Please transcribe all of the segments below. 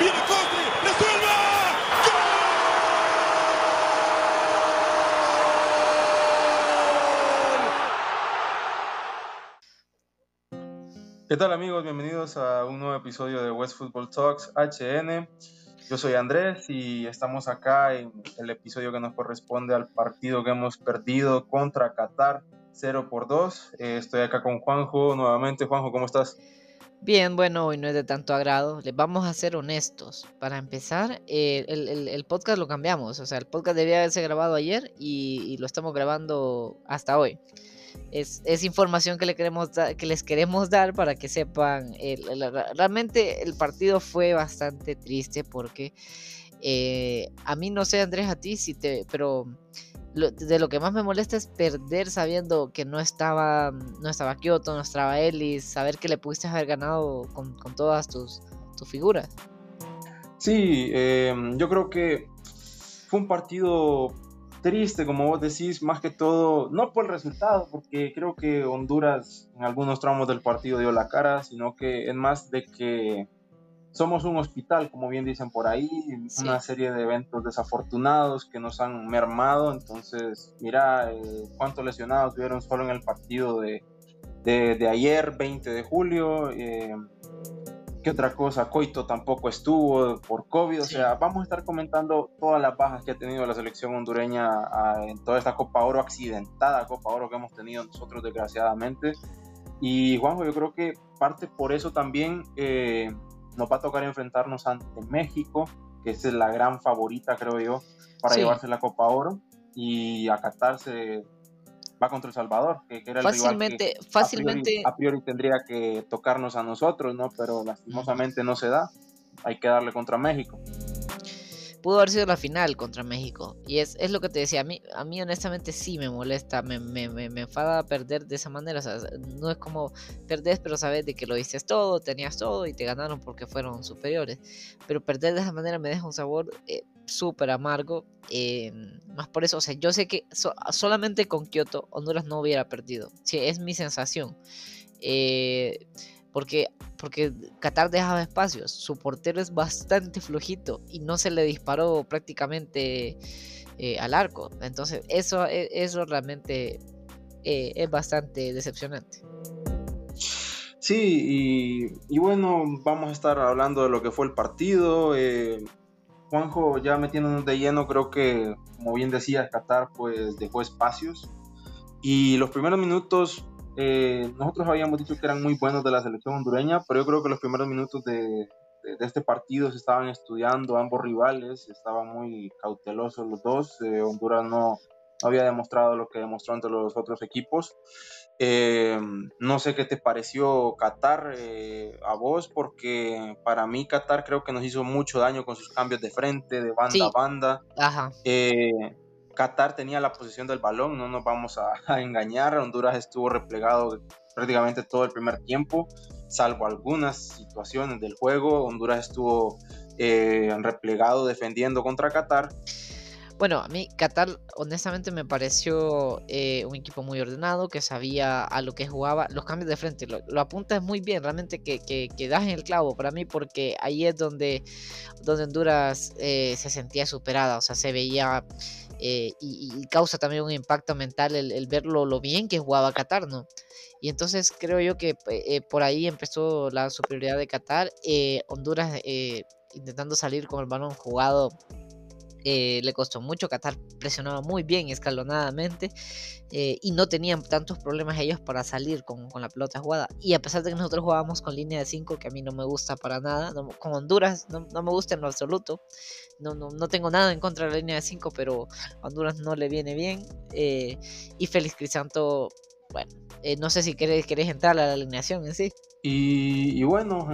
Viene resuelve. ¿Qué tal amigos? Bienvenidos a un nuevo episodio de West Football Talks HN. Yo soy Andrés y estamos acá en el episodio que nos corresponde al partido que hemos perdido contra Qatar 0 por 2. Eh, estoy acá con Juanjo nuevamente. Juanjo, ¿cómo estás? Bien, bueno, hoy no es de tanto agrado. Les vamos a ser honestos. Para empezar, eh, el, el- podcast lo cambiamos. O sea, el podcast debía haberse grabado ayer y, lo estamos grabando hasta hoy. Es, es información que, le queremos que les queremos dar para que sepan. ra- realmente el partido fue bastante triste porque eh, a mí no sé, Andrés, a ti, si te, pero de lo que más me molesta es perder sabiendo que no estaba, no estaba Kyoto, no estaba Ellis, saber que le pudiste haber ganado con, con todas tus, tus figuras. Sí, eh, yo creo que fue un partido triste, como vos decís, más que todo, no por el resultado, porque creo que Honduras en algunos tramos del partido dio la cara, sino que es más de que somos un hospital, como bien dicen por ahí, Sí. una serie de eventos desafortunados que nos han mermado, entonces mira eh, cuántos lesionados tuvieron solo en el partido de, de, de ayer, 20 de julio. eh, ¿Qué otra cosa? Coito tampoco estuvo por COVID. O Sí. sea, vamos a estar comentando todas las bajas que ha tenido la selección hondureña ah, en toda esta Copa Oro, accidentada Copa Oro que hemos tenido nosotros, desgraciadamente. Y Juanjo, yo creo que parte por eso también eh, nos va a tocar enfrentarnos ante México, que es la gran favorita, creo yo, para Sí. llevarse la Copa Oro. Y a Qatar se va contra El Salvador, que, que era el rival que Fácilmente, a priori- fácilmente, A priori, tendría que tocarnos a nosotros, ¿no? Pero lastimosamente no se da. Hay que darle contra México. Pudo haber sido la final contra México. Y es, es lo que te decía, a mí, a mí honestamente sí me molesta, me, me, me, me enfada perder de esa manera. O sea, no es como perdés, pero sabes de que lo diste todo, tenías todo y te ganaron porque fueron superiores. Pero perder de esa manera me deja un sabor eh, súper amargo. eh, más por eso, o sea, yo sé que so- solamente con Kioto Honduras no hubiera perdido. Sí, es mi sensación. Eh, porque, porque Qatar dejaba espacios. Su portero es bastante flojito y no se le disparó prácticamente eh, al arco. Entonces, eso, e- eso realmente eh, es bastante decepcionante. Sí, y, bueno, vamos a estar hablando de lo que fue el partido. eh, Juanjo, ya metiéndonos de lleno, creo que, como bien decía, Qatar pues dejó espacios. Y los primeros minutos, eh, nosotros habíamos dicho que eran muy buenos de la selección hondureña, pero yo creo que los primeros minutos de, de- de este partido se estaban estudiando ambos rivales, estaban muy cautelosos los dos. eh, Honduras no, no había demostrado lo que demostró ante los otros equipos. Eh, no sé qué te pareció Qatar eh, a vos, porque para mí Qatar creo que nos hizo mucho daño con sus cambios de frente, de banda Sí. a banda. Ajá, Eh, Qatar tenía la posesión del balón, no nos vamos a, a engañar. Honduras estuvo replegado prácticamente todo el primer tiempo, salvo algunas situaciones del juego. Honduras estuvo eh, replegado defendiendo contra Qatar. Bueno, a mí Qatar honestamente me pareció eh, un equipo muy ordenado, que sabía a lo que jugaba, los cambios de frente, lo, lo apuntas muy bien, realmente que, que, que das en el clavo para mí, porque ahí es donde, donde Honduras eh, se sentía superada, o sea, se veía eh, y, causa también un impacto mental el, el verlo lo bien que jugaba Qatar, ¿no? Y entonces creo yo que por ahí empezó la superioridad de Qatar, Honduras intentando salir con el balón jugado eh, le costó mucho. Qatar presionaba muy bien escalonadamente eh, y no tenían tantos problemas ellos para salir con, con, la pelota jugada. Y a pesar de que nosotros jugábamos con línea de 5, que a mí no me gusta para nada, con Honduras no, no, me gusta en lo absoluto. No, no, no, tengo nada en contra de la línea de 5, pero a Honduras no le viene bien. Eh, y Félix Crisanto, bueno, no sé si querés, querés entrar a la alineación en sí. Y, bueno,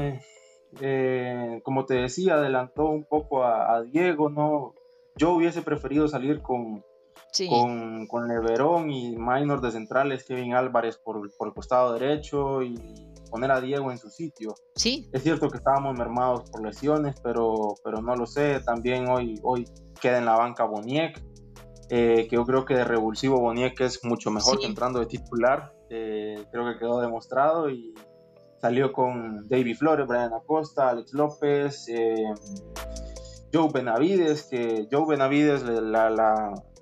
como te decía, adelantó un poco a Diego, ¿no? Yo hubiese preferido salir con, sí. con, con, Leverón y Minor de centrales, Kevin Álvarez por, por, el costado derecho y poner a Diego en su sitio. Sí. Es cierto que estábamos mermados por lesiones, pero, pero no lo sé. También hoy, hoy queda en la banca Boniek, eh, que yo creo que de revulsivo Boniek es mucho mejor sí. que entrando de titular. Eh, creo que quedó demostrado y salió con David Flores, Brian Acosta, Alex López, eh, Joe Benavides, que Joe Benavides, la, la,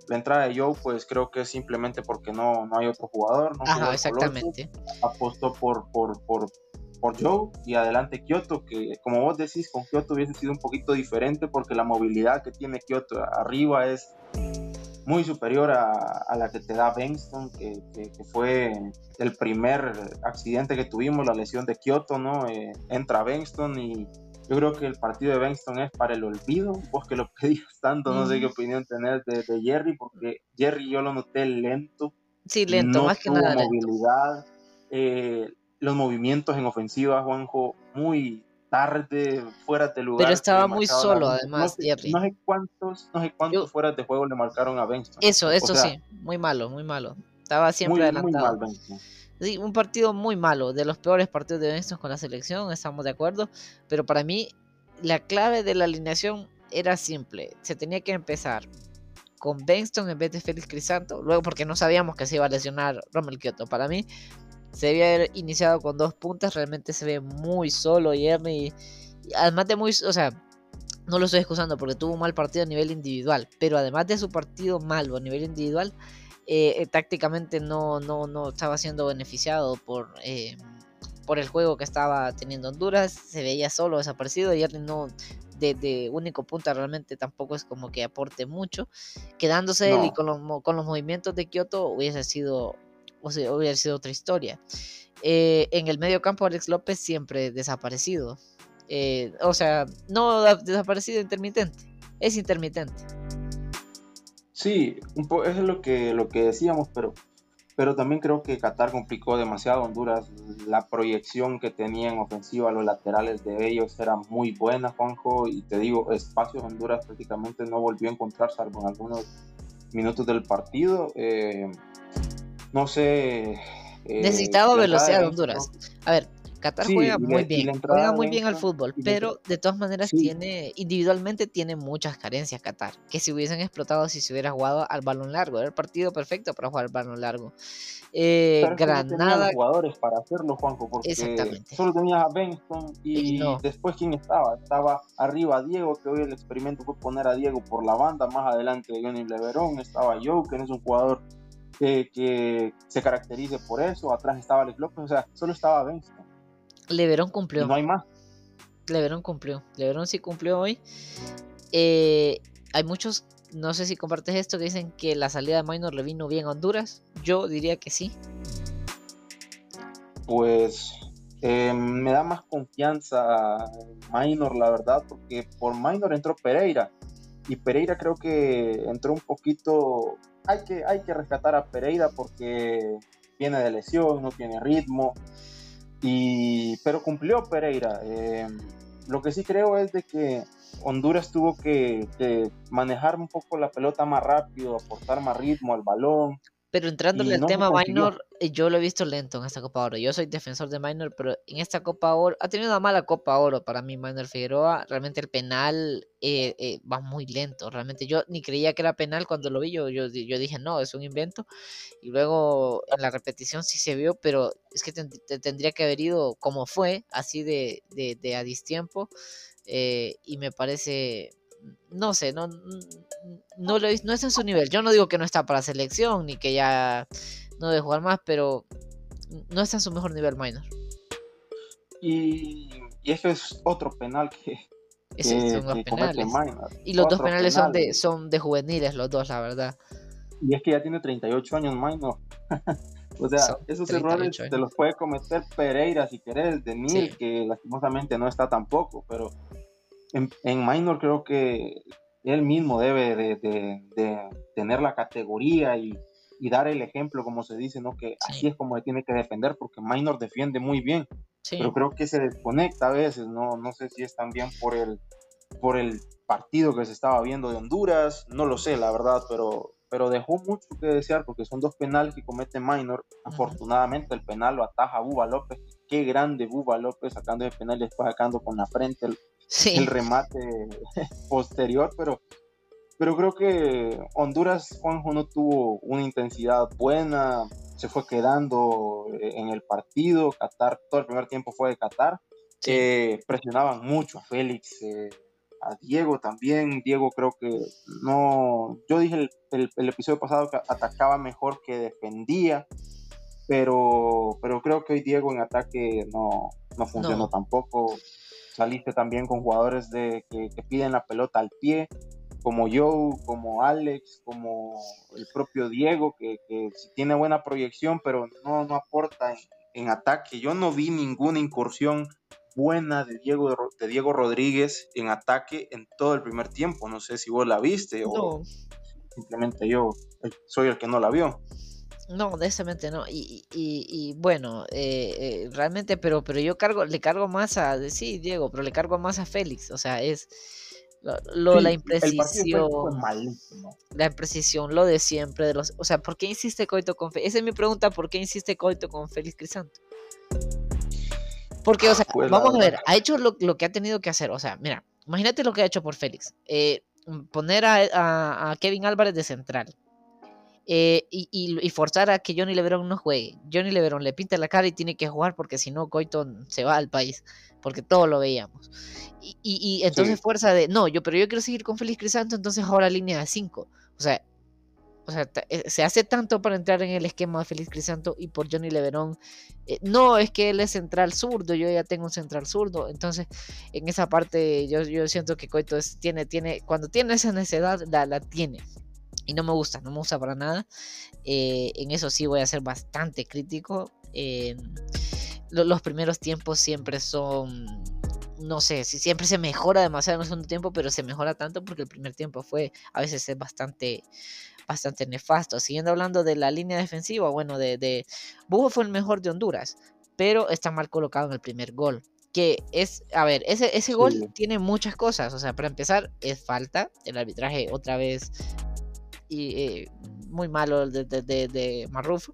la, entrada de Joe, pues creo que es simplemente porque no, no hay otro jugador. ¿no? Ajá, exactamente. apostó por, por, por, por Joe y adelante Kyoto, que como vos decís, con Kyoto hubiese sido un poquito diferente porque la movilidad que tiene Kyoto arriba es muy superior a, a la que te da Benston, que, que, que, fue el primer accidente que tuvimos, la lesión de Kyoto, ¿no? Eh, entra Benston y yo creo que el partido de Benston es para el olvido, vos que lo pedías tanto, no sé qué opinión tenés de, de Jerry, porque Jerry yo lo noté lento. Sí, lento, no más que nada. movilidad. Eh, los movimientos en ofensiva, Juanjo, muy tarde, fuera de lugar. Pero estaba muy solo, además, no sé, Jerry. No sé cuántos, no sé cuántos Yo, fuera de juego le marcaron a Benston. Eso, eso o sea, sí, muy malo, muy malo. Estaba siempre muy, adelantado. Muy mal, un partido muy malo, de los peores partidos de Benston con la selección, estamos de acuerdo. Pero para mí, la clave de la alineación era simple. Se tenía que empezar con Benston en vez de Félix Crisanto. Luego, porque no sabíamos que se iba a lesionar Rommel Kioto. Para mí, se debía haber iniciado con dos puntas. Realmente se ve muy solo Yerny. Además de muy. O sea, no lo estoy excusando porque tuvo un mal partido a nivel individual. Pero además de su partido malo a nivel individual, eh, tácticamente no, no, no estaba siendo beneficiado por. Eh, por el juego que estaba teniendo Honduras, se veía solo, desaparecido. Yerny no, de, de, único punta realmente tampoco es como que aporte mucho. Quedándose no. él y con los, con los movimientos de Kioto hubiese sido o sea, hubiera sido otra historia. Eh, en el medio campo, Alex López siempre desaparecido. Eh, o sea, no desaparecido intermitente, es intermitente. Sí, un po es lo que, lo que decíamos, pero, pero también creo que Qatar complicó demasiado a Honduras. La proyección que tenía en ofensiva, los laterales de ellos era muy buena, Juanjo, y te digo, espacios Honduras prácticamente no volvió a encontrar, salvo en algunos minutos del partido. Eh, no sé. Eh, Necesitaba velocidad de Honduras. A ver, Qatar sí, juega muy bien, juega muy bien al fútbol, pero de todas maneras sí. tiene, individualmente tiene muchas carencias Qatar, que si hubiesen explotado si se hubiera jugado al balón largo, era el partido perfecto para jugar al balón largo. Eh, pero Granada. No jugadores para hacerlo, Juanjo, porque solo tenías a Benston y, y no. después quién estaba, estaba arriba Diego, que hoy el experimento fue poner a Diego por la banda, más adelante Johnny Leverón, estaba Joe, que no es un jugador que, que, se caracterice por eso. Atrás estaba Alex López, o sea, solo estaba Benston. Leverón cumplió. No hay más. Leverón cumplió. Leverón sí cumplió hoy. Eh, hay muchos, no sé si compartes esto, que dicen que la salida de Minor le vino bien a Honduras. Yo diría que sí. Pues eh, me da más confianza Minor, la verdad, porque por Minor entró Pereira. Y Pereira creo que entró un poquito hay que, hay que rescatar a Pereira porque viene de lesión, no tiene ritmo, y, pero cumplió Pereira. Eh, lo que sí creo es de que Honduras tuvo que, que, manejar un poco la pelota más rápido, aportar más ritmo al balón. Pero entrándole al no tema Minor, eh, yo lo he visto lento en esta Copa Oro. Yo soy defensor de Minor, pero en esta Copa Oro ha tenido una mala Copa Oro para mí, Minor Figueroa. Realmente el penal eh, eh, va muy lento. Realmente yo ni creía que era penal cuando lo vi. Yo, yo, yo, dije, no, es un invento. Y luego en la repetición sí se vio, pero es que te, te tendría que haber ido como fue, así de, de, de a distiempo. y me parece no sé, no, no, lo, no está en su nivel. Yo no digo que no está para selección ni que ya no debe jugar más, pero no está en su mejor nivel minor. Y, y es que es otro penal que, que, son los que penales. Y los dos penales, penales, son de son de juveniles los dos, la verdad. Y es que ya tiene 38 años minor. o sea, son esos errores años. te los puede cometer Pereira si querés, de Nil, sí. que lastimosamente no está tampoco, pero en, en minor creo que él mismo debe de, de, de tener la categoría y, y, dar el ejemplo, como se dice, ¿no? Que sí. así es como se tiene que defender, porque minor defiende muy bien, sí. pero creo que se desconecta a veces, ¿no? No sé si es también por el, por el partido que se estaba viendo de Honduras, no lo sé, la verdad, pero, pero dejó mucho que desear porque son dos penales que comete Minor. Afortunadamente el penal lo ataja Buba López. Qué grande Buba López sacando el penal y después sacando con la frente el, sí. el remate posterior, pero pero creo que Honduras, Juanjo, no tuvo una intensidad buena, se fue quedando en el partido, Qatar, todo el primer tiempo fue de Qatar, eh, presionaban mucho a Félix, eh, a Diego también, Diego creo que no, yo dije el, el, episodio pasado que atacaba mejor que defendía, pero, pero creo que hoy Diego en ataque no, no funcionó tampoco, saliste también con jugadores de, que, que piden la pelota al pie, como Joe, como Alex, como el propio Diego, que, que tiene buena proyección, pero no, no aporta en, ataque. Yo no vi ninguna incursión buena de Diego, de Diego Rodríguez en ataque en todo el primer tiempo. No sé si vos la viste o simplemente yo soy el que no la vio. No, honestamente no. Y, y, y bueno, eh, eh, realmente, pero, pero yo cargo, le cargo más a, sí, Diego, pero le cargo más a Félix. O sea, es, lo, la imprecisión. La imprecisión, lo de siempre. De los, o sea, ¿por qué insiste Coito con Félix? Esa es mi pregunta, ¿por qué insiste Coito con Félix Crisanto? Porque, o sea, pues vamos a ver, ha hecho lo, que ha tenido que hacer. O sea, mira, imagínate lo que ha hecho por Félix. Eh, poner a, Kevin Álvarez de central. Eh, y, forzar a que Johnny Leverón no juegue. Johnny Leverón le pinta la cara y tiene que jugar porque si no, Coito se va al país. Porque todo lo veíamos. Y, entonces fuerza de, no, yo, pero yo quiero seguir con Félix Crisanto, entonces ahora línea de 5. O sea, o sea, eh, se hace tanto para entrar en el esquema de Félix Crisanto y por Johnny Leverón. Eh, no, es que él es central zurdo, yo ya tengo un central zurdo. Entonces, en esa parte, yo, yo siento que Coito tiene, tiene, cuando tiene esa necesidad, la, la tiene. Y no me gusta, no me gusta para nada. Eh, en eso sí voy a ser bastante crítico. los primeros tiempos siempre son no sé, si siempre se mejora demasiado en el segundo tiempo, pero se mejora tanto porque el primer tiempo fue a veces es bastante bastante nefasto. Siguiendo hablando de la línea defensiva, bueno, de, de fue el mejor de Honduras, pero está mal colocado en el primer gol. Que es, a ver, ese, ese gol tiene muchas cosas. O sea, para empezar, es falta. El arbitraje otra vez y, eh, muy malo de, de, de, de Marruf.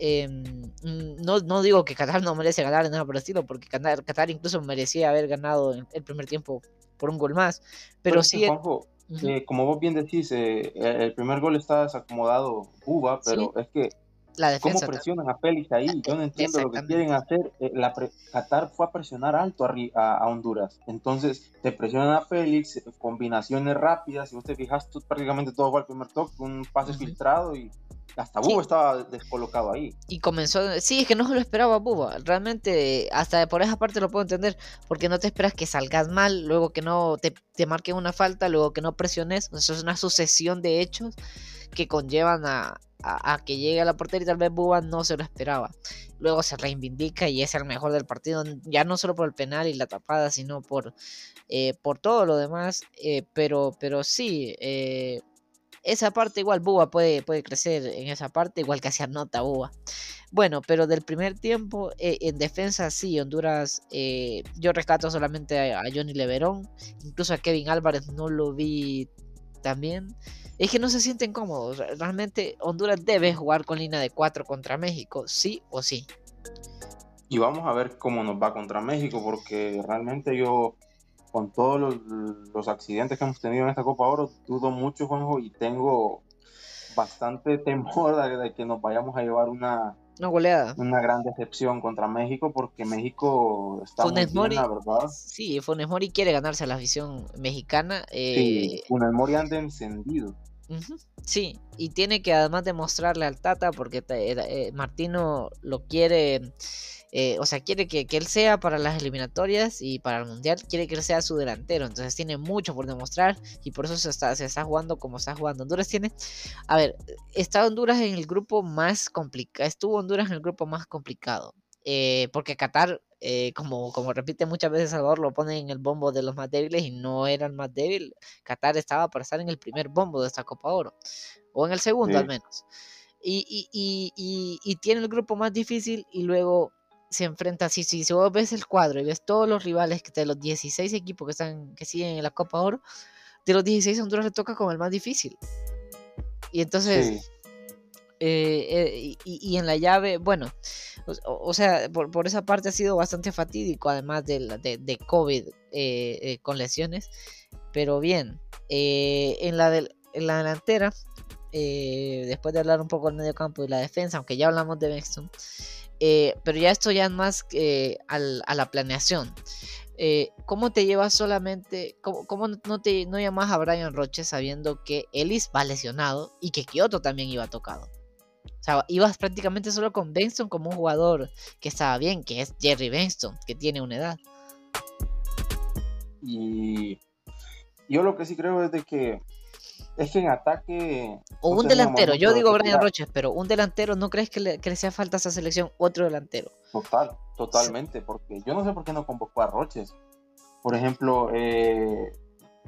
Mm, no, no, digo que Qatar no merece ganar nada por el estilo, porque Qatar, Qatar, incluso merecía haber ganado el primer tiempo por un gol más. Pero, sí. Eh, como vos bien decís, eh, el primer gol está desacomodado Cuba, pero es que la ¿Cómo presionan a Félix ahí? Yo no entiendo lo que quieren hacer. La Qatar fue a presionar alto a, a, Honduras. Entonces, te presionan a Félix, combinaciones rápidas. Si vos te fijas, prácticamente todo fue al primer toque, un pase filtrado y hasta Buba estaba descolocado ahí. Y comenzó, sí, es que no se lo esperaba Buba. Realmente, hasta por esa parte lo puedo entender, porque no te esperas que salgas mal, luego que no te, te marquen una falta, luego que no presiones. Eso es una sucesión de hechos que conllevan a, que llegue a la portería y tal vez Buba no se lo esperaba. Luego se reivindica y es el mejor del partido, ya no solo por el penal y la tapada, sino por, eh, por todo lo demás. Eh, pero, pero sí, eh, esa parte igual Buba puede, puede crecer en esa parte, igual que se anota Buba. Bueno, pero del primer tiempo, en defensa sí, Honduras, yo rescato solamente a, Johnny Leverón, incluso a Kevin Álvarez no lo vi también. Es que no se sienten cómodos. Realmente Honduras debe jugar con línea de 4 contra México, sí o sí. Y vamos a ver cómo nos va contra México, porque realmente yo con todos los, accidentes que hemos tenido en esta Copa Oro, dudo mucho, Juanjo, y tengo bastante temor de, que nos vayamos a llevar una, una goleada. Una gran decepción contra México, porque México está Funes muy bien, verdad. Sí, Funes Mori quiere ganarse a la afición mexicana. Eh, sí, Funes Mori anda encendido. Sí, y tiene que además demostrarle al Tata, porque eh, Martino lo quiere eh, o sea, quiere que, él sea para las eliminatorias y para el mundial, quiere que él sea su delantero. Entonces tiene mucho por demostrar y por eso se está, se está jugando como está jugando. Honduras tiene, a ver, está Honduras en el grupo más complicado, estuvo Honduras en el grupo más complicado. Eh, porque Qatar, eh, como, como repite muchas veces Salvador, lo pone en el bombo de los más débiles y no era el más débil. Qatar estaba para estar en el primer bombo de esta Copa Oro, o en el segundo al menos. Y, y, y, y, tiene el grupo más difícil y luego se enfrenta, si, si, si vos ves el cuadro y ves todos los rivales que de los 16 equipos que están que siguen en la Copa Oro, de los 16 Honduras le toca como el más difícil. Y entonces, eh, eh, y, en la llave, bueno, o, sea, por, esa parte ha sido bastante fatídico, además de, de, de COVID eh, con lesiones. Pero bien, en, la en la delantera, después de hablar un poco del medio campo y la defensa, aunque ya hablamos de Bexton, pero ya esto ya es más a la planeación. ¿Cómo te llevas solamente, cómo, no, te, no llamas a Brian Roche sabiendo que Ellis va lesionado y que Kyoto también iba tocado? O sea, ibas prácticamente solo con Benston como un jugador que estaba bien, que es Jerry Benston, que tiene una edad. Y yo lo que sí creo es de que es que en ataque. O un delantero, yo digo Brian Roches, pero un delantero, ¿no crees que le, que hacía falta a esa selección otro delantero? Total, totalmente, porque yo no sé por qué no convocó a Roches. Por ejemplo, eh,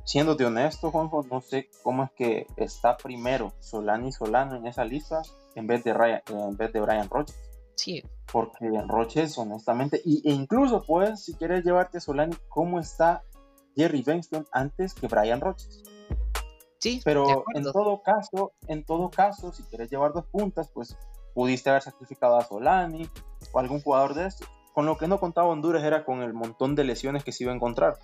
siéndote honesto, Juanjo, no sé cómo es que está primero Solani Solano en esa lista en vez de, Ryan, en vez de Brian Roches. Sí. Porque Roches, honestamente, y, e incluso, pues, si quieres llevarte a Solani, ¿cómo está Jerry Benston antes que Brian Roches? Sí, pero en todo caso, en todo caso, si quieres llevar dos puntas, pues pudiste haber sacrificado a Solani o algún jugador de estos. Con lo que no contaba Honduras era con el montón de lesiones que se iba a encontrar.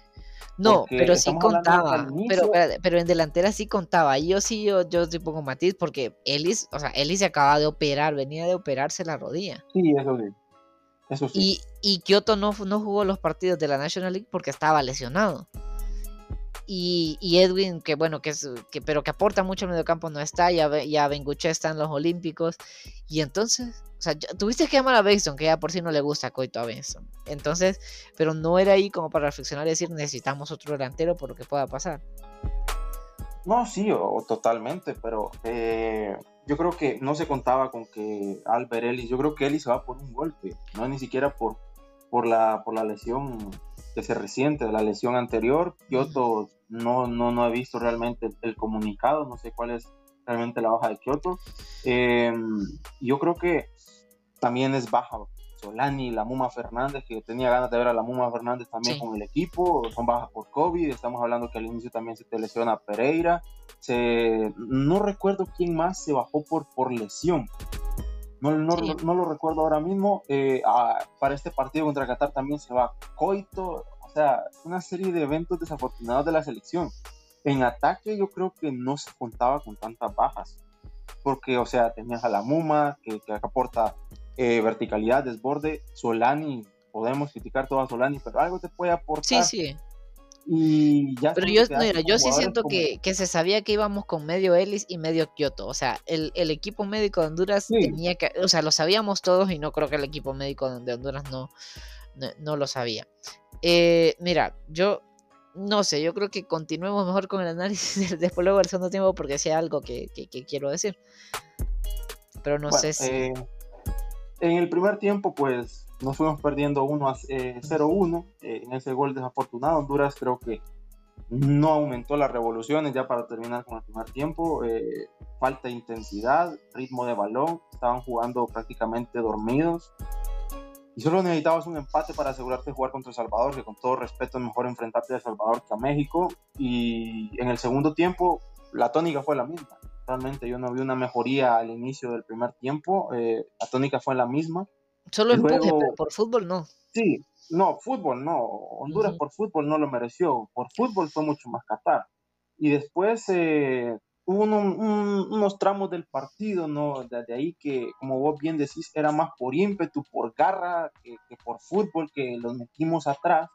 No, pero sí contaba. Pero, pero, en delantera sí contaba. Yo sí, yo, yo sí pongo matiz porque Ellis, o sea, Ellis se acaba de operar, venía de operarse la rodilla. Sí, eso sí. Eso sí. Y, y Kyoto no, no jugó los partidos de la National League porque estaba lesionado. Y, Edwin, que bueno, que es, que, pero que aporta mucho al mediocampo, no está, ya, ya Benguche está en los Olímpicos. Y entonces, o sea, tuviste que llamar a Benson, que ya por si no le gusta Coito a Benson. Entonces, pero no era ahí como para reflexionar y decir necesitamos otro delantero por lo que pueda pasar. No, sí, o, totalmente, pero eh, yo creo que no se contaba con que Albert Ellis, yo creo que Ellis se va por un golpe, no ni siquiera por, por, la, por la lesión que se resiente de la lesión anterior. Kioto no, no, no he visto realmente el, comunicado, no sé cuál es realmente la baja de Kioto. Eh, yo creo que también es baja Solani, la Muma Fernández, que tenía ganas de ver a la Muma Fernández también con el equipo, son bajas por COVID, estamos hablando que al inicio también se te lesiona Pereira, se, no recuerdo quién más se bajó por, por lesión, no, no, no, lo recuerdo ahora mismo. Eh, para este partido contra Qatar también se va Coito. O sea, una serie de eventos desafortunados de la selección. En ataque yo creo que no se contaba con tantas bajas. Porque, o sea, tenías a la Muma, que, que aporta eh, verticalidad, desborde. Solani, podemos criticar todo a Solani, pero algo te puede aportar. Sí, sí. Y ya Pero yo, yo sí siento que, se sabía que íbamos con medio Ellis y medio Kyoto. O sea, el, equipo médico de Honduras tenía que. O sea, lo sabíamos todos y no creo que el equipo médico de Honduras no, no, lo sabía. Eh, mira, yo no sé, yo creo que continuemos mejor con el análisis después luego del segundo tiempo porque sea algo que, quiero decir. Pero no sé si. Eh, en el primer tiempo, pues nos fuimos perdiendo 1 a 0-1 eh, eh, en ese gol desafortunado. Honduras creo que no aumentó las revoluciones ya para terminar con el primer tiempo. Eh, falta intensidad, ritmo de balón, estaban jugando prácticamente dormidos. Y solo necesitabas un empate para asegurarte de jugar contra El Salvador, que con todo respeto es mejor enfrentarte a El Salvador que a México. Y en el segundo tiempo la tónica fue la misma. Realmente yo no vi una mejoría al inicio del primer tiempo. la tónica fue la misma. Solo empuje, pero por fútbol no. Sí, no, fútbol no. Honduras por fútbol no lo mereció. Por fútbol fue mucho más Qatar. Y después eh, hubo unos tramos del partido, ¿no? De, ahí que, como vos bien decís, era más por ímpetu, por garra, que, que por fútbol, que los metimos atrás.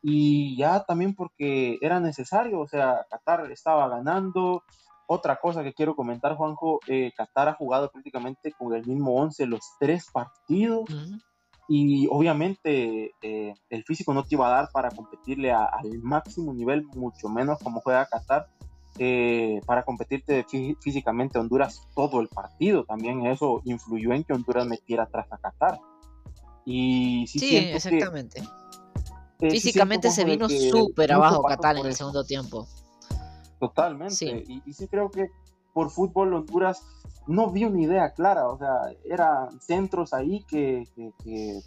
Y ya también porque era necesario, o sea, Qatar estaba ganando, otra cosa que quiero comentar, Juanjo, eh, Qatar ha jugado prácticamente con el mismo 11 los tres partidos. Y obviamente eh, el físico no te iba a dar para competirle al máximo nivel, mucho menos como juega Qatar, eh, para competirte físicamente a Honduras todo el partido. También eso influyó en que Honduras metiera atrás a Qatar. Y sí, exactamente. físicamente se vino súper abajo Qatar en el segundo tiempo. Totalmente. Y, sí creo que por fútbol Honduras no vi una idea clara, o sea, eran centros ahí que,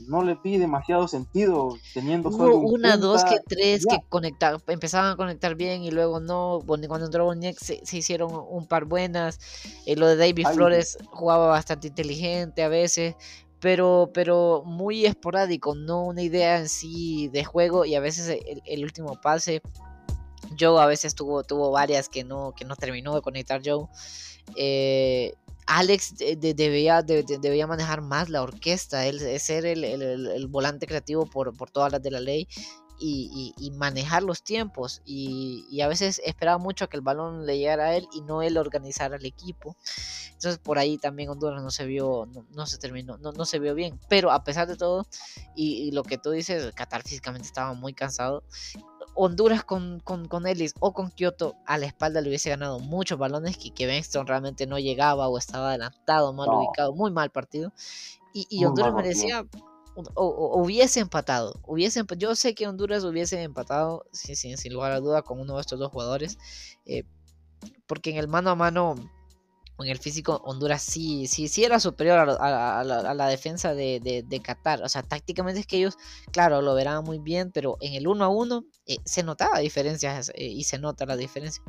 no le vi demasiado sentido teniendo solo una, dos, que tres que conectar, empezaban a conectar bien y luego no, cuando entró Boniek se, hicieron un par buenas, eh, lo de David Flores jugaba bastante inteligente a veces, pero, pero muy esporádico, no una idea en sí de juego y a veces el último pase Joe a veces tuvo, tuvo varias que no, que no terminó de conectar Joe. Eh, Alex debía, debía manejar más la orquesta, él ser el, el, volante creativo por, por, todas las de la ley y, manejar los tiempos. Y, a veces esperaba mucho que el balón le llegara a él y no él organizar al equipo. Entonces por ahí también Honduras no se vio, no, se terminó, no, no, se vio bien. Pero a pesar de todo, y, lo que tú dices, Qatar físicamente estaba muy cansado. Honduras con, con, con, Ellis o con Kyoto a la espalda le hubiese ganado muchos balones que, que Benston realmente no llegaba o estaba adelantado, mal ubicado, muy mal partido. Y, y Honduras merecía o, hubiese empatado. Hubiese, yo sé que Honduras hubiese empatado, sin, sin, lugar a duda, con uno de estos dos jugadores. Eh, porque en el mano a mano, en el físico, Honduras sí, sí, sí era superior a, la, defensa de, de, Qatar. O sea, tácticamente es que ellos, claro, lo verán muy bien, pero en el uno a uno eh, se notaba diferencias eh, y se nota la diferencia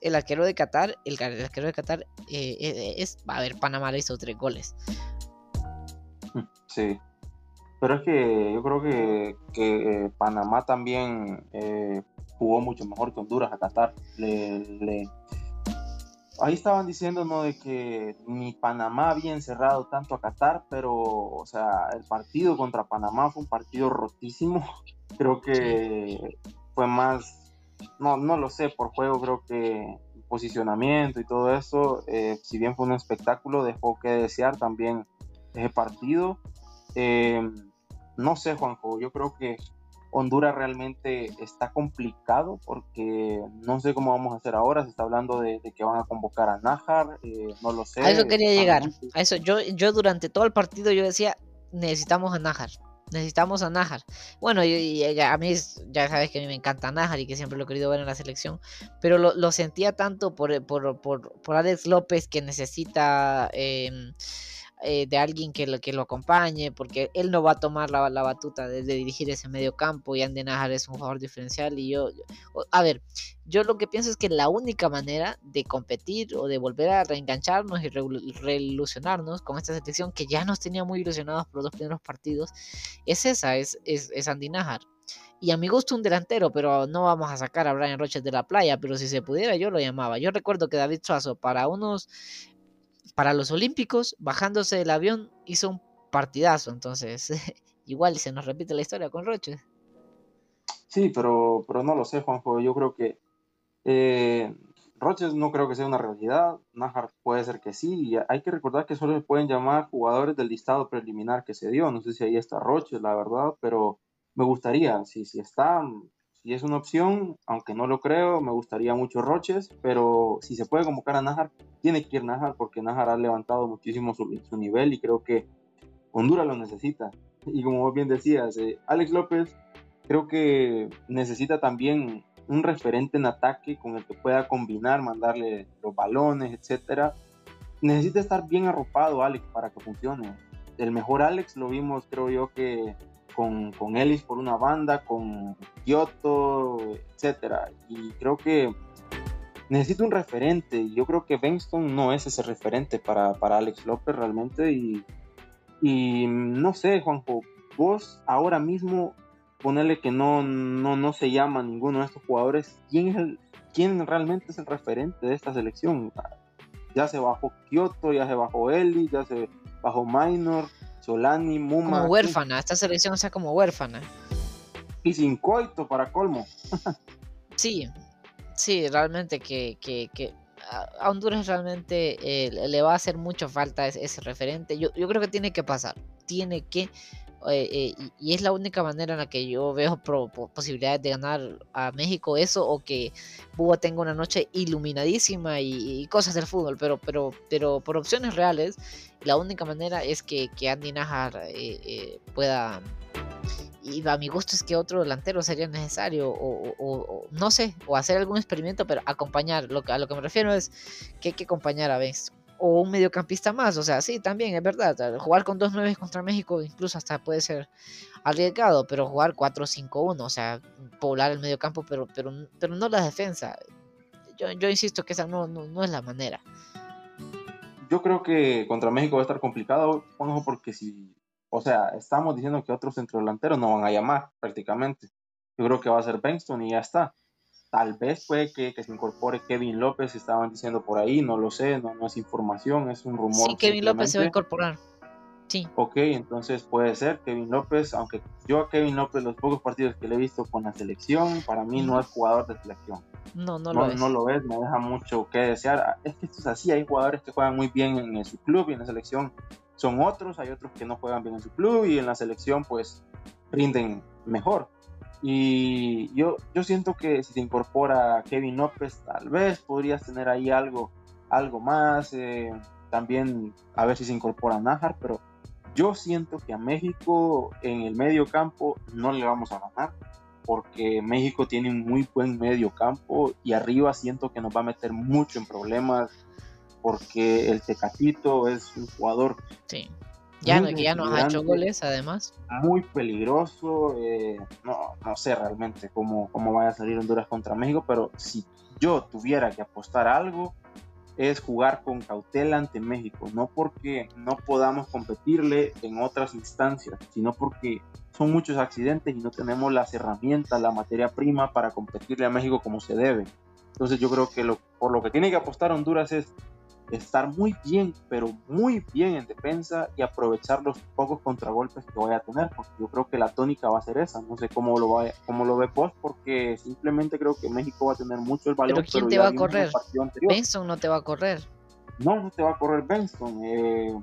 el arquero de Qatar, el, arquero de Qatar es, a ver, Panamá le hizo tres goles. Sí. Pero es que yo creo que, que Panamá también eh, jugó mucho mejor que Honduras a Qatar. Le, Ahí estaban diciendo ¿no? de que ni Panamá había encerrado tanto a Qatar, pero o sea, el partido contra Panamá fue un partido rotísimo. Creo que fue más, no, no lo sé, por juego creo que posicionamiento y todo eso, eh, si bien fue un espectáculo, dejó que desear también ese partido. Eh, no sé, Juanjo, yo creo que Honduras realmente está complicado porque no sé cómo vamos a hacer ahora. Se está hablando de, que van a convocar a Nájar, eh, no lo sé. A eso quería llegar. A eso yo, yo durante todo el partido yo decía necesitamos a Nájar. Necesitamos a Nájar. Bueno, y, a mí ya sabes que a mí me encanta Nájar y que siempre lo he querido ver en la selección. Pero lo, sentía tanto por, por, por, por, Alex López que necesita em, eh, de alguien que lo, que lo acompañe, porque él no va a tomar la, la batuta de, dirigir ese medio campo y Andy Najar es un jugador diferencial y yo, a ver, yo lo que pienso es que la única manera de competir o de volver a reengancharnos y reilusionarnos con esta selección que ya nos tenía muy ilusionados por los dos primeros partidos, es esa, es, es, es Andy Najar. Y a mi gusto un delantero, pero no vamos a sacar a Brian Roches de la playa, pero si se pudiera yo lo llamaba. Yo recuerdo que David Suazo para unos para los Olímpicos, bajándose del avión, hizo un partidazo. Entonces, igual se nos repite la historia con Roches. Sí, pero, pero no lo sé, Juanjo. Yo creo que eh, Roches no creo que sea una realidad. Najar puede ser que sí. Y hay que recordar que solo se pueden llamar jugadores del listado preliminar que se dio. No sé si ahí está Roches, la verdad, pero me gustaría, si, si está, si es una opción, aunque no lo creo, me gustaría mucho Roches, pero si se puede convocar a Najar, tiene que ir Najar porque Najar ha levantado muchísimo su, nivel y creo que Honduras lo necesita. Y como vos bien decías, eh, Alex López creo que necesita también un referente en ataque con el que pueda combinar, mandarle los balones, etc. Necesita estar bien arropado Alex para que funcione. El mejor Alex lo vimos, creo yo, que con, con Ellis por una banda, con Kyoto, etcétera. Y creo que necesito un referente. Yo creo que Benston no es ese referente para, para Alex López realmente. Y, y, no sé, Juanjo, vos ahora mismo ponerle que no, no, no se llama ninguno de estos jugadores. ¿Quién, es el, ¿Quién realmente es el referente de esta selección? Ya se bajó Kyoto, ya se bajó Ellis, ya se bajó Minor. Solani, Muma. Como huérfana, esta selección sea como huérfana. Y sin coito para colmo. sí, sí, realmente que, a Honduras realmente eh, le va a hacer mucha falta ese, referente. Yo, yo creo que tiene que pasar. Tiene que eh, eh, y, es la única manera en la que yo veo posibilidades de ganar a México eso o que Búa tenga una noche iluminadísima y, cosas del fútbol, pero, pero, pero por opciones reales, la única manera es que, que Andy Najar eh, pueda... Y a mi gusto es que otro delantero sería necesario, o, no sé, o hacer algún experimento, pero acompañar. Lo que, a lo que me refiero es que hay que acompañar a Benz o un mediocampista más. O sea, sí, también es verdad. Jugar con dos nueve contra México incluso hasta puede ser arriesgado, pero jugar 4-5-1, o sea, poblar el mediocampo, pero, pero, pero no la defensa. Yo, yo insisto que esa no, no, es la manera. Yo creo que contra México va a estar complicado, Juanjo, porque si, o sea, estamos diciendo que otros centrodelanteros no van a llamar prácticamente. Yo creo que va a ser Benston y ya está. Tal vez puede que, se incorpore Kevin López, estaban diciendo por ahí, no lo sé, no, no es información, es un rumor. Sí, Kevin López se va a incorporar. Sí. Ok, entonces puede ser Kevin López, aunque yo a Kevin López los pocos partidos que le he visto con la selección, para mí no es jugador de selección. No, no, lo es. No lo ves, me deja mucho que desear. Es que esto es así, hay jugadores que juegan muy bien en, su club y en la selección son otros, hay otros que no juegan bien en su club y en la selección pues rinden mejor. Y yo, yo siento que si se incorpora Kevin López, tal vez podrías tener ahí algo, algo más. Eh, también a ver si se incorpora Nájar, pero yo siento que a México en el medio campo no le vamos a ganar porque México tiene un muy buen medio campo y arriba siento que nos va a meter mucho en problemas porque el Tecatito es un jugador sí. Ya, no, ya nos ha hecho goles además muy peligroso eh, no, no sé realmente cómo, cómo vaya a salir Honduras contra México pero si yo tuviera que apostar algo es jugar con cautela ante México, no porque no podamos competirle en otras instancias, sino porque son muchos accidentes y no tenemos las herramientas, la materia prima para competirle a México como se debe. Entonces yo creo que lo, por lo que tiene que apostar Honduras es estar muy bien, pero muy bien en defensa y aprovechar los pocos contragolpes que vaya a tener, porque yo creo que la tónica va a ser esa. No sé cómo lo, va, cómo lo ve vos, porque simplemente creo que México va a tener mucho el balón. Pero ¿quién te va a correr? Benson no te va a correr. No, no te va a correr Benson. Eh,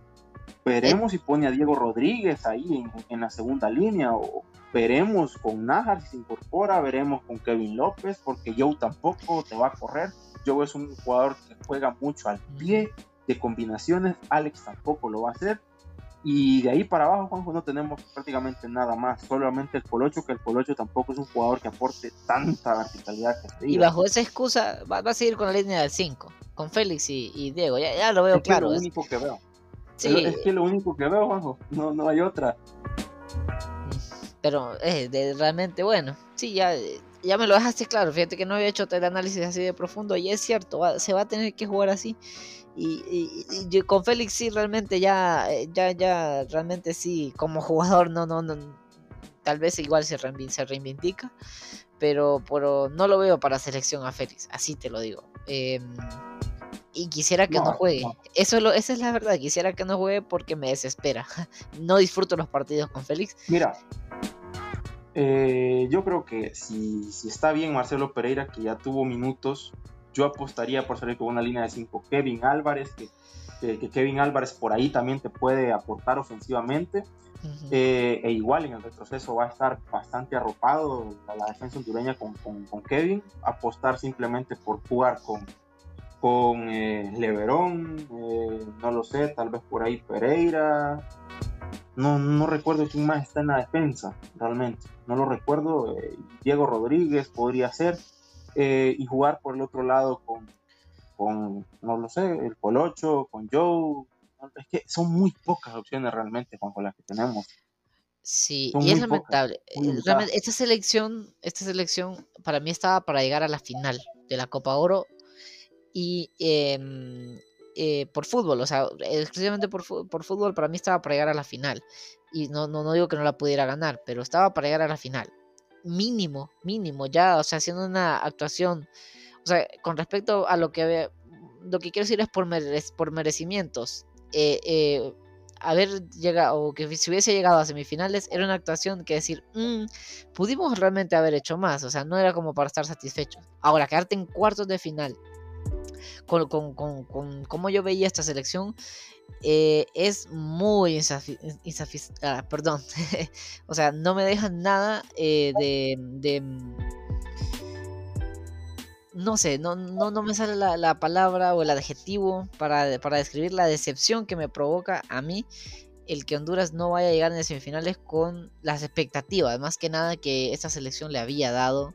veremos si pone a Diego Rodríguez ahí en, en, la segunda línea o veremos con Najar si se incorpora, veremos con Kevin López, porque Joe tampoco te va a correr. Joe es un jugador que juega mucho al pie de combinaciones, Alex tampoco lo va a hacer. Y de ahí para abajo, Juanjo, no tenemos prácticamente nada más, solamente el Colocho, que el Colocho tampoco es un jugador que aporte tanta verticalidad que Y bajo esa excusa va, a seguir con la línea del 5, con Félix y, Diego, ya, ya, lo veo claro. Es lo único que veo. Sí. Es, que lo único que veo, Juanjo, no, no hay otra. Pero es de, realmente bueno, sí, ya ya me lo dejaste claro, fíjate que no había hecho el análisis así de profundo y es cierto, se va a tener que jugar así. Y, con Félix sí, realmente ya, eh, ya, ya, realmente sí, como jugador no, no, no, tal vez igual se, reivindica, pero, pero no lo veo para selección a Félix, así te lo digo. Em, y quisiera que no, juegue. Eso es lo, esa es la verdad, quisiera que no juegue porque me desespera. No disfruto los partidos con Félix. Mira, eh, yo creo que si, si, está bien Marcelo Pereira, que ya tuvo minutos, yo apostaría por salir con una línea de 5. Kevin Álvarez, que, que, Kevin Álvarez por ahí también te puede aportar ofensivamente. Eh, e igual en el retroceso va a estar bastante arropado la, defensa hondureña con, con, Kevin. Apostar simplemente por jugar con, con eh, Leverón, no lo sé, tal vez por ahí Pereira, no, no recuerdo quién más está en la defensa, realmente. No lo recuerdo. Eh, Diego Rodríguez podría ser. Eh, y jugar por el otro lado con, con, no lo sé, el Colocho, con Joe. Es que son muy pocas opciones realmente con las que tenemos. Sí, y es lamentable. Eh, esta selección, esta selección para mí estaba para llegar a la final de la Copa Oro y eh, eh, por fútbol, o sea, exclusivamente por, por, fútbol, para mí estaba para llegar a la final. Y no, no, no digo que no la pudiera ganar, pero estaba para llegar a la final. Mínimo, mínimo, ya, o sea, haciendo una actuación, o sea, con respecto a lo que lo que quiero decir es por, por merecimientos. Eh, eh, haber llegado, o que si hubiese llegado a semifinales, era una actuación que decir, mm, pudimos realmente haber hecho más, o sea, no era como para estar satisfechos. Ahora, quedarte en cuartos de final con, con, con, cómo yo veía esta selección, eh, es muy ah, perdón, o sea, no me dejan nada eh, de, no sé, no, no, no me sale la, palabra o el adjetivo para, para describir la decepción que me provoca a mí el que Honduras no vaya a llegar en las semifinales con las expectativas, más que nada que esta selección le había dado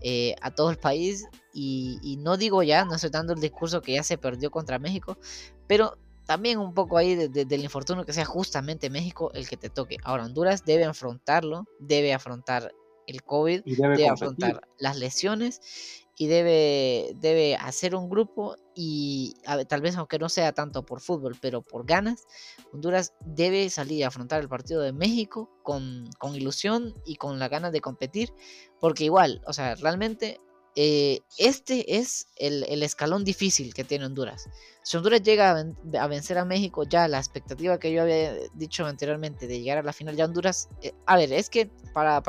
eh, a todo el país. Y, no digo ya, no estoy dando el discurso que ya se perdió contra México, pero también un poco ahí del infortunio que sea justamente México el que te toque. Ahora Honduras debe afrontarlo, debe afrontar el COVID, debe, afrontar las lesiones y debe, debe hacer un grupo y tal vez aunque no sea tanto por fútbol, pero por ganas, Honduras debe salir a afrontar el partido de México con, con ilusión y con la ganas de competir, porque igual, o sea, realmente eh, este es el, escalón difícil que tiene Honduras. Si Honduras llega a, vencer a México, ya la expectativa que yo había dicho anteriormente de llegar a la final, ya Honduras, eh, a ver, es que para,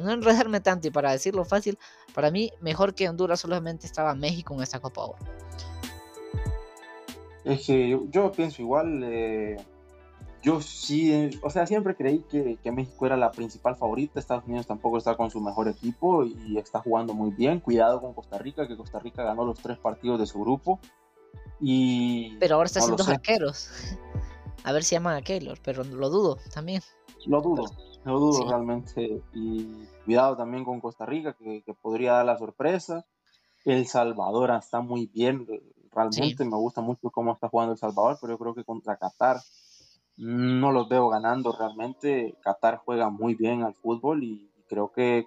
no enredarme tanto y para decirlo fácil, para mí mejor que Honduras solamente estaba México en esta Copa Oro. Es que yo, pienso igual, eh, yo sí, o sea, siempre creí que, México era la principal favorita. Estados Unidos tampoco está con su mejor equipo y está jugando muy bien. Cuidado con Costa Rica, que Costa Rica ganó los tres partidos de su grupo. Y pero ahora está haciendo arqueros. A ver si llaman a Keylor, pero lo dudo también. Lo dudo, lo dudo realmente. Y cuidado también con Costa Rica, que, podría dar la sorpresa. El Salvador está muy bien, realmente me gusta mucho cómo está jugando El Salvador, pero yo creo que contra Qatar no los veo ganando realmente. Qatar juega muy bien al fútbol y creo que,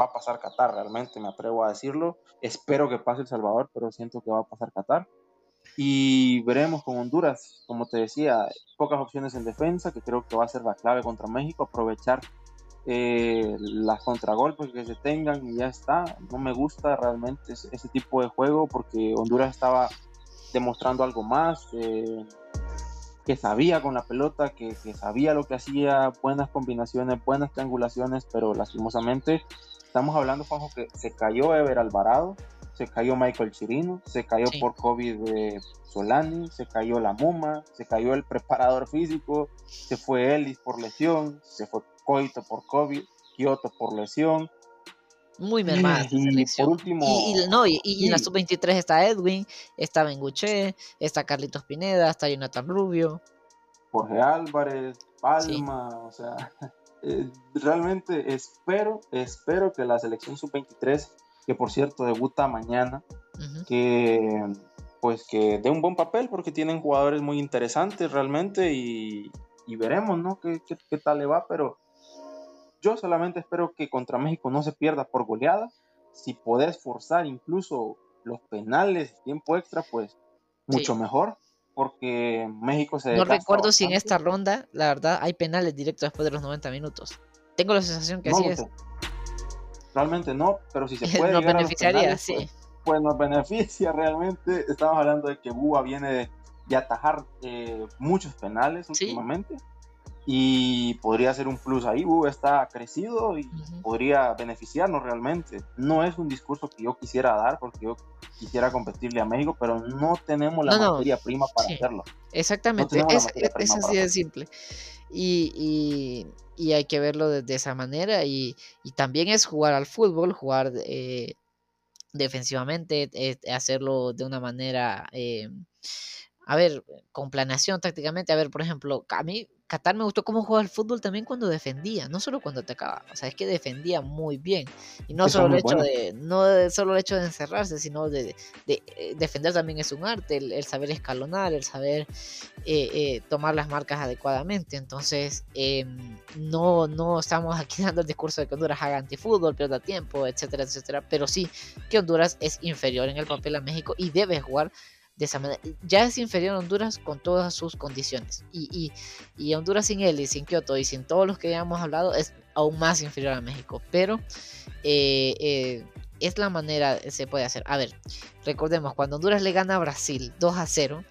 va a pasar Qatar realmente, me atrevo a decirlo. Espero que pase El Salvador, pero siento que va a pasar Qatar. Y veremos con Honduras, como te decía, pocas opciones en defensa, que creo que va a ser la clave contra México, aprovechar eh, las contragolpes que se tengan y ya está. No me gusta realmente ese, tipo de juego porque Honduras estaba demostrando algo más. Eh, que sabía con la pelota, que, sabía lo que hacía, buenas combinaciones, buenas triangulaciones, pero lastimosamente estamos hablando, Juanjo, que se cayó Ever Alvarado, se cayó Michael Chirino, se cayó por COVID de Solani, se cayó la Muma, se cayó el preparador físico, se fue Ellis por lesión, se fue Coito por COVID, Kioto por lesión, muy mermada y, Por último, y, no, y, en la sub-23 está Edwin, está Benguche, está Carlitos Pineda, está Jonathan Rubio. Jorge Álvarez, Palma, o sea, eh, realmente espero, espero que la selección sub-23, que por cierto debuta mañana, que pues que dé un buen papel porque tienen jugadores muy interesantes realmente y, veremos, ¿no? ¿Qué, qué tal le va, pero yo solamente espero que contra México no se pierda por goleada. Si podés forzar incluso los penales, tiempo extra, pues mucho mejor, porque México se... No recuerdo si en esta ronda, la verdad, hay penales directos después de los 90 minutos. Tengo la sensación que así es. Realmente no, pero si se puede... nos beneficiaría, sí. Pues, pues, nos beneficia realmente. Estamos hablando de que Búa viene de, atajar eh, muchos penales últimamente y podría ser un plus ahí. Uh, está crecido y podría beneficiarnos realmente. No es un discurso que yo quisiera dar porque yo quisiera competirle a México, pero no tenemos la materia prima para hacerlo. Exactamente, es, así de simple. Y, y, hay que verlo de, esa manera. Y, y, también es jugar al fútbol, jugar eh, defensivamente, eh, hacerlo de una manera. Eh, a ver, con planeación tácticamente, a ver, por ejemplo, a mí Qatar me gustó cómo jugaba el fútbol también cuando defendía, no solo cuando atacaba, o sea, es que defendía muy bien. Y no solo el hecho de, no solo el hecho de encerrarse, sino de, eh, defender también es un arte, el, saber escalonar, el saber eh, eh, tomar las marcas adecuadamente. Entonces, em, no, no estamos aquí dando el discurso de que Honduras haga antifútbol, pierda tiempo, etcétera, etcétera. Pero sí que Honduras es inferior en el papel a México y debe jugar de esa manera. Ya es inferior a Honduras con todas sus condiciones. Y, y, Honduras sin él y sin Kioto y sin todos los que ya hemos hablado es aún más inferior a México. Pero eh, eh, es la manera se puede hacer. A ver, recordemos, cuando Honduras le gana a Brasil 2 a 0,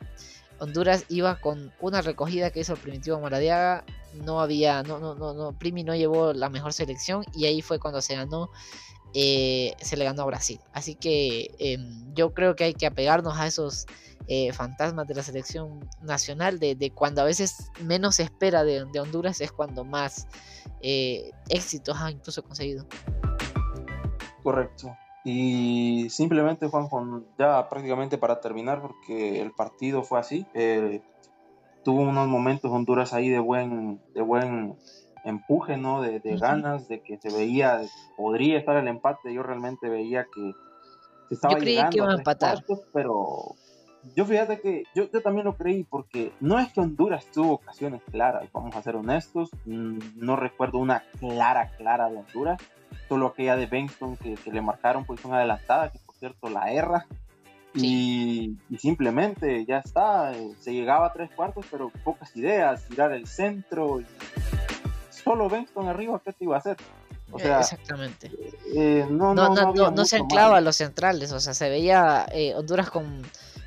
Honduras iba con una recogida que hizo el primitivo Maradiaga. No había, no, no, no, no, Primi no llevó la mejor selección y ahí fue cuando se ganó eh, se le ganó a Brasil. Así que em, yo creo que hay que apegarnos a esos eh, fantasmas de la selección nacional, de, cuando a veces menos se espera de, Honduras, es cuando más eh, éxitos ha incluso conseguido. Correcto. Y simplemente, Juan, ya prácticamente para terminar, porque el partido fue así, tuvo unos momentos Honduras ahí de buen, de buen empuje, ¿no? De, ganas, de que se veía, podría estar el empate. Yo realmente veía que se estaba yo creí que iba a empatar. pero yo fíjate que yo, yo, también lo creí porque no es que Honduras tuvo ocasiones claras, vamos a ser honestos, mm, no recuerdo una clara, clara de Honduras, solo aquella de Benston que, le marcaron posición adelantada, que por cierto la erra. Y, y, simplemente ya está, eh, se llegaba a tres cuartos, pero pocas ideas, tirar el centro. Y, solo Benston arriba, ¿qué te iba a hacer? O sea, Exactamente. eh, no, No, no, no, no, se anclaba más. a los centrales, o sea, se veía eh, Honduras con,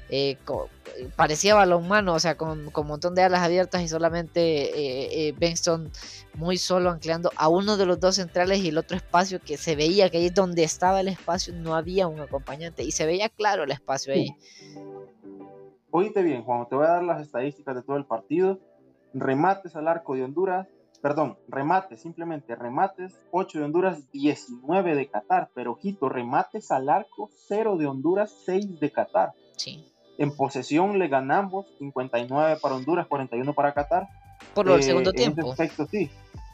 eh, co- parecía balonmano, o sea, con, con un montón de alas abiertas y solamente eh, eh, Benston muy solo ancleando a uno de los dos centrales y el otro espacio que se veía que ahí donde estaba el espacio no había un acompañante y se veía claro el espacio ahí. Oíste bien, Juan, te voy a dar las estadísticas de todo el partido. Remates al arco de Honduras, perdón, remates, simplemente remates, 8 de Honduras, 19 de Qatar, pero ojito, remates al arco, 0 de Honduras, 6 de Qatar. Sí. En posesión le ganamos 59 para Honduras, 41 para Qatar. Por lo del Eh, segundo tiempo. aspecto, sí.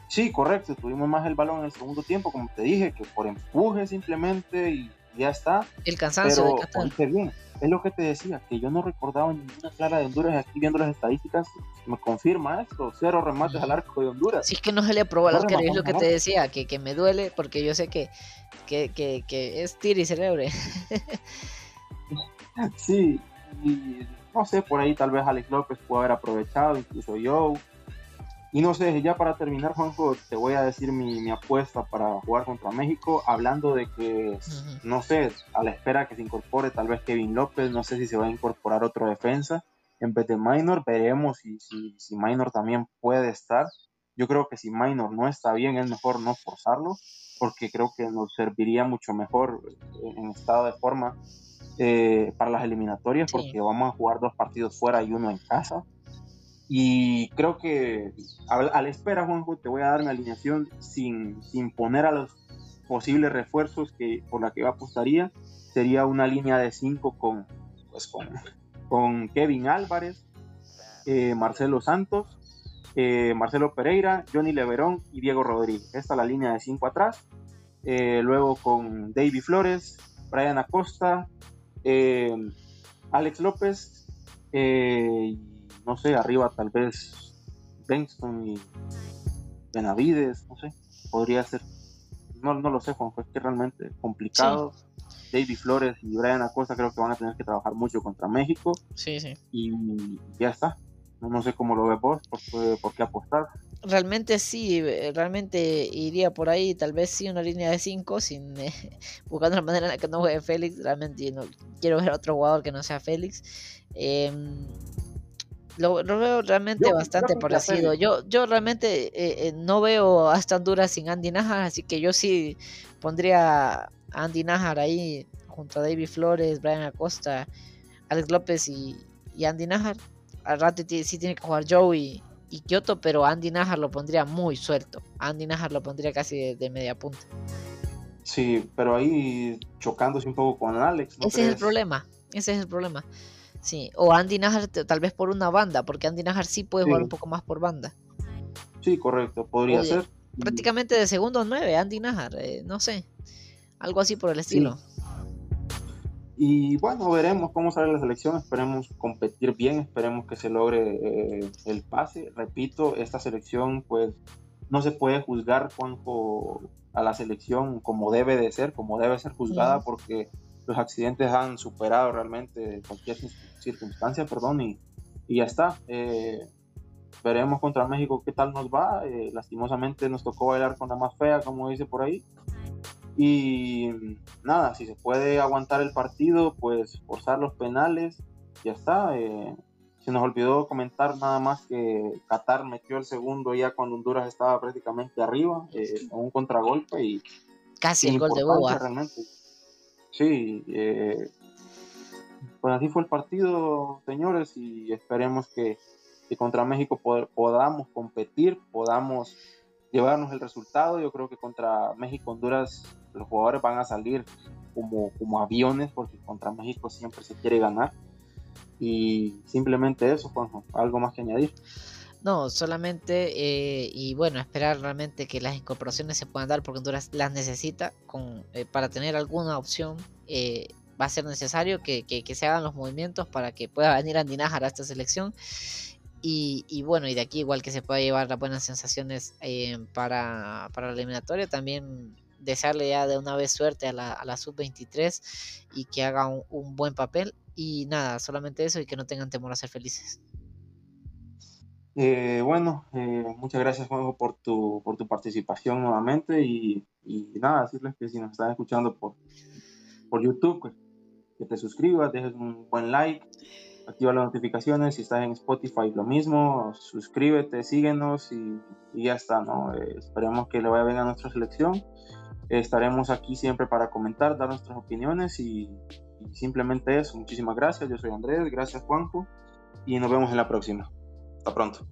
Sí, correcto, tuvimos más el balón en el segundo tiempo, como te dije, que por empuje simplemente y ya está. El cansancio Pero, de Qatar. bien, es lo que te decía, que yo no recordaba ninguna clara de Honduras. Aquí viendo las estadísticas, me confirma esto: cero remates al arco de Honduras. Si es que no se le aprobó al No arquero, es lo que te decía, que, que me duele porque yo sé que, que, que, que es tira y celebre. Sí, y no sé, por ahí tal vez Alex López pudo haber aprovechado, incluso yo. Y no sé, ya para terminar, Juanjo, te voy a decir mi, mi apuesta para jugar contra México, hablando de que, no sé, a la espera que se incorpore tal vez Kevin López, no sé si se va a incorporar otro defensa en vez de Minor, veremos si, si, si Minor también puede estar. Yo creo que si Minor no está bien, es mejor no forzarlo, porque creo que nos serviría mucho mejor en en estado de forma eh, para las eliminatorias, Sí. porque vamos a jugar dos partidos fuera y uno en casa. Y creo que a, la espera, Juanjo, te voy a dar mi alineación sin, sin poner a los posibles refuerzos que por la que yo apostaría. Sería una línea de 5 con, pues, con, con Kevin Álvarez, eh, Marcelo Santos, eh, Marcelo Pereira, Johnny Leverón y Diego Rodríguez. Esta es la línea de 5 atrás. Eh, luego con Davy Flores, Brian Acosta, Alex López, no sé, arriba tal vez Benston y Benavides, no sé, podría ser. No, no lo sé, Juanjo, es que realmente es complicado. Davy Flores y Brian Acosta creo que van a tener que trabajar mucho contra México Sí, sí. y ya está. No, no sé cómo lo ves vos, por, por qué apostar. Realmente sí, eh, realmente iría por ahí, tal vez sí una línea de 5, sin eh, buscando la manera en la que no juegue Félix. Realmente no quiero ver a otro jugador que no sea Félix. Em, lo, lo veo realmente Yo- bastante parecido. Yo, yo realmente eh, eh, no veo a esta Honduras sin Andy Najar, así que yo sí pondría a Andy Najar ahí junto a David Flores, Brian Acosta, Alex López y, y Andy Najar. Al rato sí tiene que jugar Joe y, y Kyoto, pero Andy Najar lo pondría muy suelto. Andy Najar lo pondría casi de, de media punta. Sí, pero ahí chocándose un poco con Alex. ¿no Ese es el problema. Ese es el problema. Sí, o Andy Najar tal vez por una banda, porque Andy Najar sí puede jugar un poco más por banda. Sí, correcto, podría Oye, ser. Prácticamente de segundo 9, Andy Najar, eh, no sé. Algo así por el estilo. Y bueno, veremos cómo sale la selección, esperemos competir bien, esperemos que se logre eh, el pase. Repito, esta selección pues no se puede juzgar, Juanjo, a la selección como debe de ser, como debe ser juzgada, porque los accidentes han superado realmente cualquier cir- circunstancia, perdón, y, y ya está. Eh, veremos contra México qué tal nos va. Eh, lastimosamente nos tocó bailar con la más fea, como dice por ahí. Y nada, si se puede aguantar el partido, pues forzar los penales, ya está. Eh, se nos olvidó comentar nada más que Qatar metió el segundo ya cuando Honduras estaba prácticamente arriba, eh, con un contragolpe y Casi el gol de Boa. realmente. Sí, eh, pues así fue el partido, señores, y esperemos que, contra México pod- podamos competir, podamos llevarnos el resultado. Yo creo que contra México, Honduras, los jugadores van a salir como, como aviones, porque contra México siempre se quiere ganar. Y simplemente eso, Juanjo, algo más que añadir. No, solamente, eh, y bueno, esperar realmente que las incorporaciones se puedan dar porque Honduras las necesita con, eh, para tener alguna opción. eh, va a ser necesario que, que- se hagan los movimientos para que pueda venir Andy Nájar a esta selección. Y, y bueno, y de aquí igual que se pueda llevar las buenas sensaciones eh, para, para la eliminatoria, también desearle ya de una vez suerte a la, a la sub-23 y que haga un, un buen papel. Y nada, solamente eso y que no tengan temor a ser felices. Eh, bueno, eh, muchas gracias Juanjo por tu, por tu participación nuevamente y nada, decirles que si nos están escuchando por, por YouTube, pues, que te suscribas, dejes un buen like, activa las notificaciones, si estás en Spotify lo mismo, suscríbete, síguenos y, ya está, ¿no? Eh, esperemos que le vaya bien a nuestra selección. estaremos aquí siempre para comentar, dar nuestras opiniones y, y simplemente eso. Muchísimas gracias, yo soy Andrés, gracias Juanjo y nos vemos en la próxima. Tá pronto.